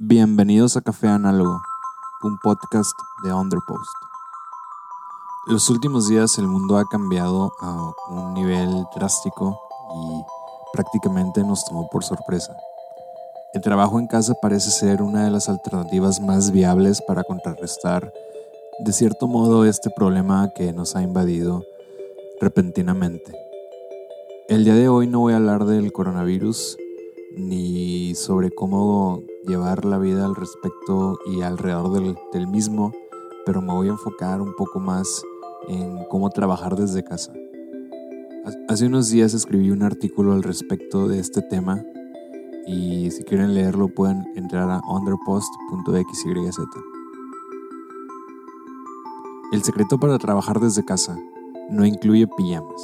Bienvenidos a Café Análogo, un podcast de Underpost. Los últimos días el mundo ha cambiado a un nivel drástico y prácticamente nos tomó por sorpresa. El trabajo en casa parece ser una de las alternativas más viables para contrarrestar de cierto modo este problema que nos ha invadido repentinamente. El día de hoy no voy a hablar del coronavirus ni sobre cómo llevar la vida al respecto y alrededor del, mismo, pero me voy a enfocar un poco más en cómo trabajar desde casa. Hace unos días escribí un artículo al respecto de este tema y si quieren leerlo pueden entrar a underpost.xyz. El secreto para trabajar desde casa no incluye pijamas.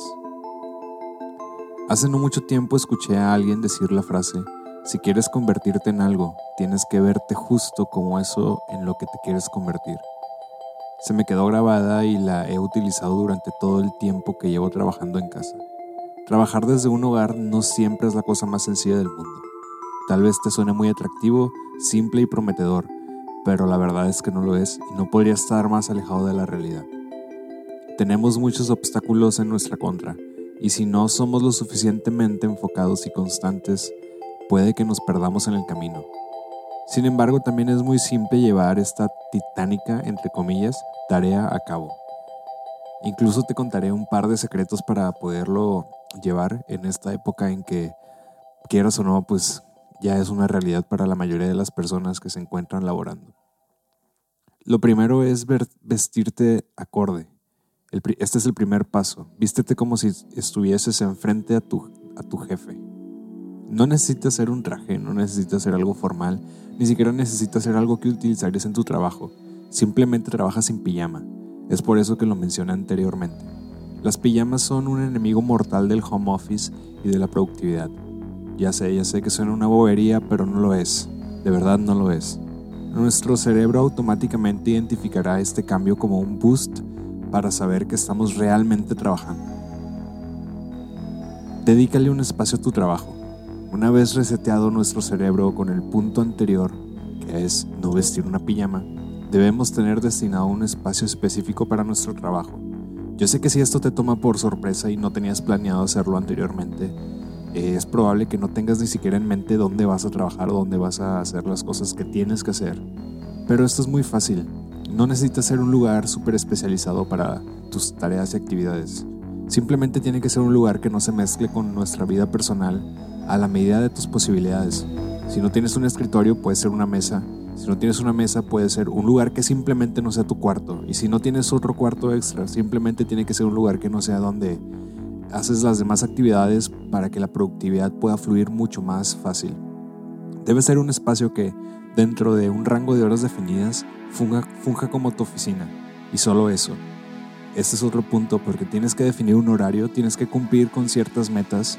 Hace no mucho tiempo escuché a alguien decir la frase, si quieres convertirte en algo, tienes que verte justo como eso en lo que te quieres convertir. Se me quedó grabada y la he utilizado durante todo el tiempo que llevo trabajando en casa. Trabajar desde un hogar no siempre es la cosa más sencilla del mundo. Tal vez te suene muy atractivo, simple y prometedor, pero la verdad es que no lo es y no podría estar más alejado de la realidad. Tenemos muchos obstáculos en nuestra contra y si no somos lo suficientemente enfocados y constantes, puede que nos perdamos en el camino. Sin embargo, también es muy simple llevar esta titánica, entre comillas, tarea a cabo. Incluso te contaré un par de secretos para poderlo llevar en esta época en que, quieras o no, pues ya es una realidad para la mayoría de las personas que se encuentran laborando. Lo primero es vestirte acorde este es el primer paso. Vístete como si estuvieses enfrente a tu, a tu jefe. No necesitas ser un traje, no necesitas ser algo formal, ni siquiera necesitas ser algo que utilizarías en tu trabajo. Simplemente trabajas sin pijama. Es por eso que lo mencioné anteriormente. Las pijamas son un enemigo mortal del home office y de la productividad. Ya sé, ya sé que suena una bobería, pero no lo es. De verdad no lo es. Nuestro cerebro automáticamente identificará este cambio como un boost para saber que estamos realmente trabajando. Dedícale un espacio a tu trabajo. Una vez reseteado nuestro cerebro con el punto anterior, que es no vestir una pijama, debemos tener destinado un espacio específico para nuestro trabajo. Yo sé que si esto te toma por sorpresa y no tenías planeado hacerlo anteriormente, es probable que no tengas ni siquiera en mente dónde vas a trabajar o dónde vas a hacer las cosas que tienes que hacer. Pero esto es muy fácil. No necesitas ser un lugar súper especializado para tus tareas y actividades. Simplemente tiene que ser un lugar que no se mezcle con nuestra vida personal a la medida de tus posibilidades. Si no tienes un escritorio, puede ser una mesa. Si no tienes una mesa, puede ser un lugar que simplemente no sea tu cuarto. Y si no tienes otro cuarto extra, simplemente tiene que ser un lugar que no sea donde haces las demás actividades para que la productividad pueda fluir mucho más fácil. Debe ser un espacio que, dentro de un rango de horas definidas, funja, como tu oficina. Y solo eso. Este es otro punto porque tienes que definir un horario, tienes que cumplir con ciertas metas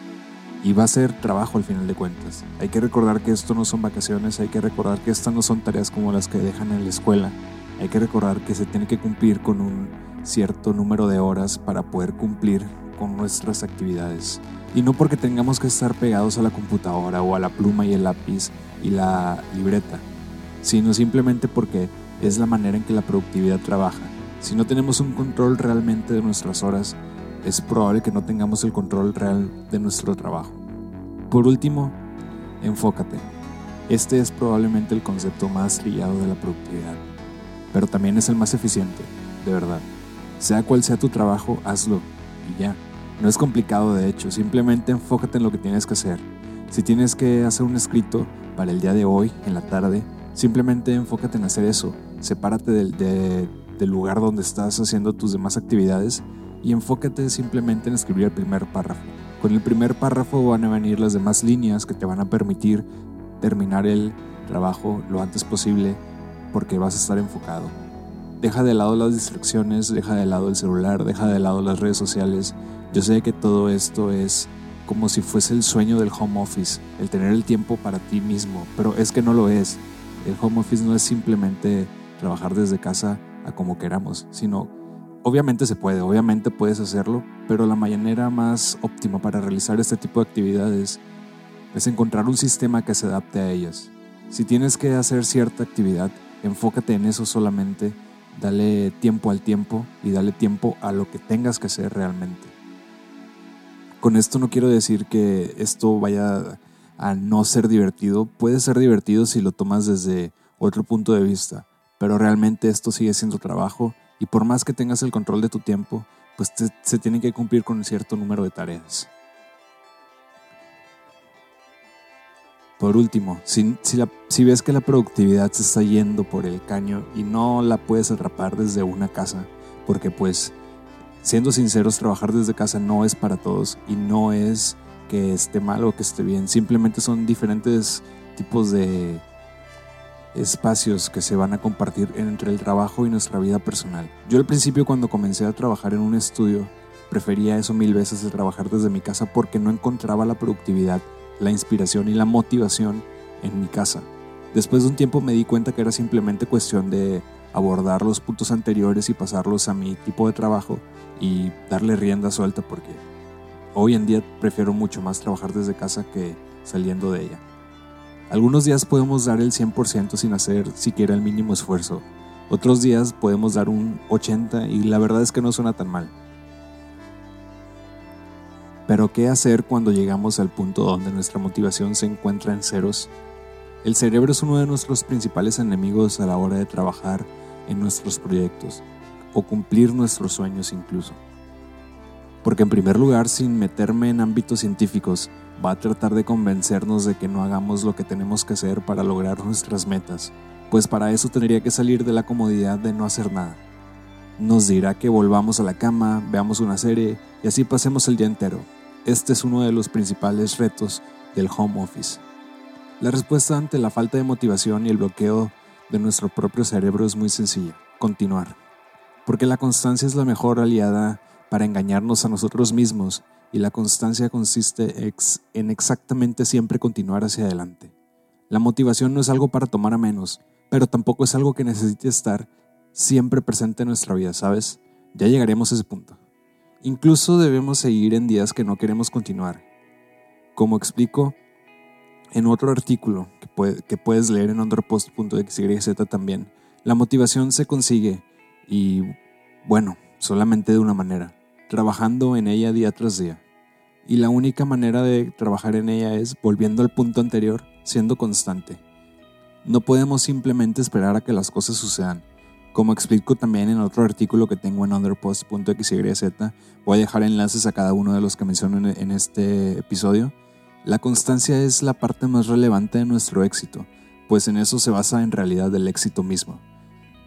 y va a ser trabajo al final de cuentas. Hay que recordar que esto no son vacaciones, hay que recordar que estas no son tareas como las que dejan en la escuela. Hay que recordar que se tiene que cumplir con un cierto número de horas para poder cumplir con nuestras actividades. Y no porque tengamos que estar pegados a la computadora o a la pluma y el lápiz y la libreta, sino simplemente porque es la manera en que la productividad trabaja. Si no tenemos un control realmente de nuestras horas, es probable que no tengamos el control real de nuestro trabajo. Por último, enfócate. Este es probablemente el concepto más trillado de la productividad, pero también es el más eficiente, de verdad. Sea cual sea tu trabajo, hazlo y ya. No es complicado de hecho, simplemente enfócate en lo que tienes que hacer. Si tienes que hacer un escrito para el día de hoy, en la tarde, simplemente enfócate en hacer eso sepárate del, lugar donde estás haciendo tus demás actividades y enfócate simplemente en escribir el primer párrafo. Con el primer párrafo van a venir las demás líneas que te van a permitir terminar el trabajo lo antes posible porque vas a estar enfocado. Deja de lado las distracciones, deja de lado el celular, deja de lado las redes sociales. Yo sé que todo esto es como si fuese el sueño del home office, el tener el tiempo para ti mismo, pero es que no lo es. El home office no es simplemente trabajar desde casa a como queramos, sino obviamente se puede, obviamente puedes hacerlo, pero la manera más óptima para realizar este tipo de actividades es encontrar un sistema que se adapte a ellas. Si tienes que hacer cierta actividad, enfócate en eso solamente, dale tiempo al tiempo y dale tiempo a lo que tengas que hacer realmente. Con esto no quiero decir que esto vaya a no ser divertido, puede ser divertido si lo tomas desde otro punto de vista, pero realmente esto sigue siendo trabajo y por más que tengas el control de tu tiempo, pues se tiene que cumplir con un cierto número de tareas. Por último, si, si, ves que la productividad se está yendo por el caño y no la puedes atrapar desde una casa, porque pues, siendo sinceros, trabajar desde casa no es para todos y no es que esté mal o que esté bien, simplemente son diferentes tipos de espacios que se van a compartir entre el trabajo y nuestra vida personal. Yo al principio cuando comencé a trabajar en un estudio, prefería eso mil veces de trabajar desde mi casa porque no encontraba la productividad la inspiración y la motivación en mi casa. Después de un tiempo me di cuenta que era simplemente cuestión de abordar los puntos anteriores y pasarlos a mi tipo de trabajo y darle rienda suelta porque hoy en día prefiero mucho más trabajar desde casa que saliendo de ella. Algunos días podemos dar el 100% sin hacer siquiera el mínimo esfuerzo. Otros días podemos dar un 80% y la verdad es que no suena tan mal. Pero ¿qué hacer cuando llegamos al punto donde nuestra motivación se encuentra en ceros? El cerebro es uno de nuestros principales enemigos a la hora de trabajar en nuestros proyectos o cumplir nuestros sueños incluso. Porque en primer lugar, sin meterme en ámbitos científicos, va a tratar de convencernos de que no hagamos lo que tenemos que hacer para lograr nuestras metas, pues para eso tendría que salir de la comodidad de no hacer nada. Nos dirá que volvamos a la cama, veamos una serie y así pasemos el día entero, este es uno de los principales retos del home office. La respuesta ante la falta de motivación y el bloqueo de nuestro propio cerebro es muy sencilla, continuar. Porque la constancia es la mejor aliada para engañarnos a nosotros mismos y la constancia consiste en exactamente siempre continuar hacia adelante. La motivación no es algo para tomar a menos, pero tampoco es algo que necesite estar siempre presente en nuestra vida, ¿sabes? Ya llegaremos a ese punto. Incluso debemos seguir en días que no queremos continuar. Como explico en otro artículo que, puedes leer en underpost.xyz también, la motivación se consigue y, bueno, solamente de una manera, trabajando en ella día tras día. Y la única manera de trabajar en ella es volviendo al punto anterior, siendo constante. No podemos simplemente esperar a que las cosas sucedan como explico también en otro artículo que tengo en underpost.xyz, voy a dejar enlaces a cada uno de los que menciono en este episodio. La constancia es la parte más relevante de nuestro éxito, pues en eso se basa en realidad el éxito mismo.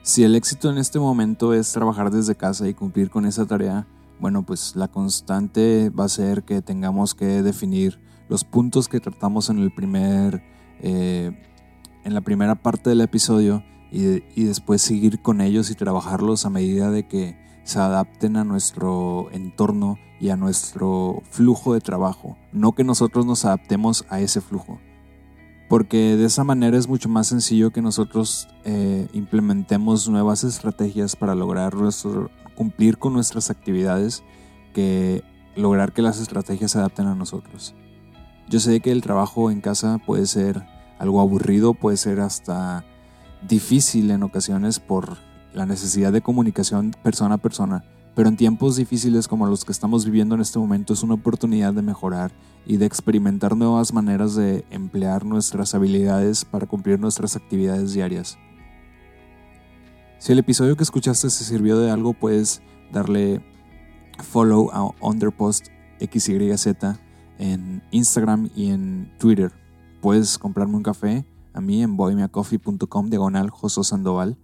Si el éxito en este momento es trabajar desde casa y cumplir con esa tarea, bueno, pues la constante va a ser que tengamos que definir los puntos que tratamos en el primer, eh, en la primera parte del episodio y, después seguir con ellos y trabajarlos a medida de que se adapten a nuestro entorno y a nuestro flujo de trabajo, no que nosotros nos adaptemos a ese flujo. Porque de esa manera es mucho más sencillo que nosotros eh, implementemos nuevas estrategias para lograr cumplir con nuestras actividades que lograr que las estrategias se adapten a nosotros. Yo sé que el trabajo en casa puede ser algo aburrido, puede ser hasta difícil en ocasiones por la necesidad de comunicación persona a persona, pero en tiempos difíciles como los que estamos viviendo en este momento es una oportunidad de mejorar y de experimentar nuevas maneras de emplear nuestras habilidades para cumplir nuestras actividades diarias. Si el episodio que escuchaste se sirvió de algo, puedes darle follow a Underpost XYZ en Instagram y en Twitter. Puedes comprarme un café a mí en bohemiacoffee.com diagonal Joso Sandoval.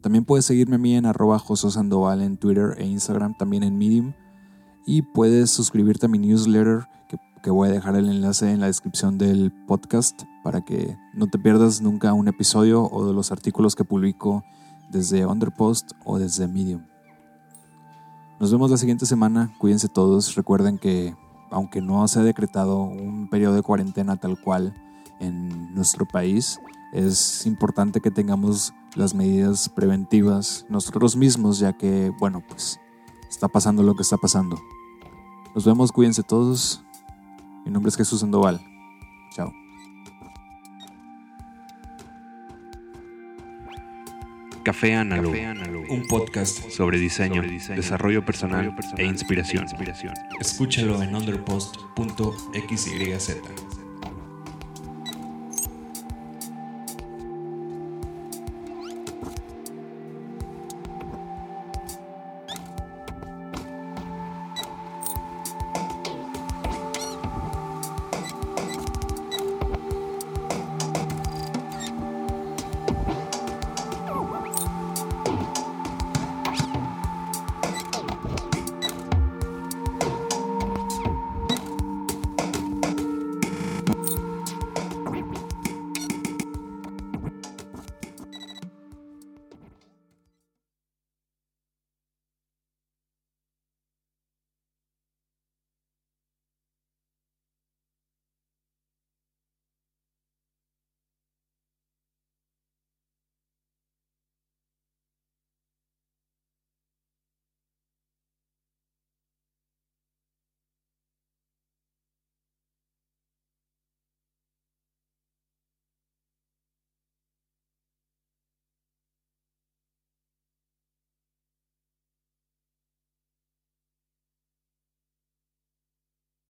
También puedes seguirme a mí en arroba Joso Sandoval en Twitter e Instagram, también en Medium. Y puedes suscribirte a mi newsletter, que, que voy a dejar el enlace en la descripción del podcast para que no te pierdas nunca un episodio o de los artículos que publico desde Underpost o desde Medium. Nos vemos la siguiente semana, cuídense todos, recuerden que aunque no se ha decretado un periodo de cuarentena tal cual, en nuestro país, es importante que tengamos las medidas preventivas nosotros mismos, ya que, bueno, pues está pasando lo que está pasando. Nos vemos, cuídense todos. Mi nombre es Jesús Sandoval. Chao. Café Análogo, un podcast sobre diseño, desarrollo, personal personal, e, inspiración. E inspiración. Escúchalo en underpost.xyz.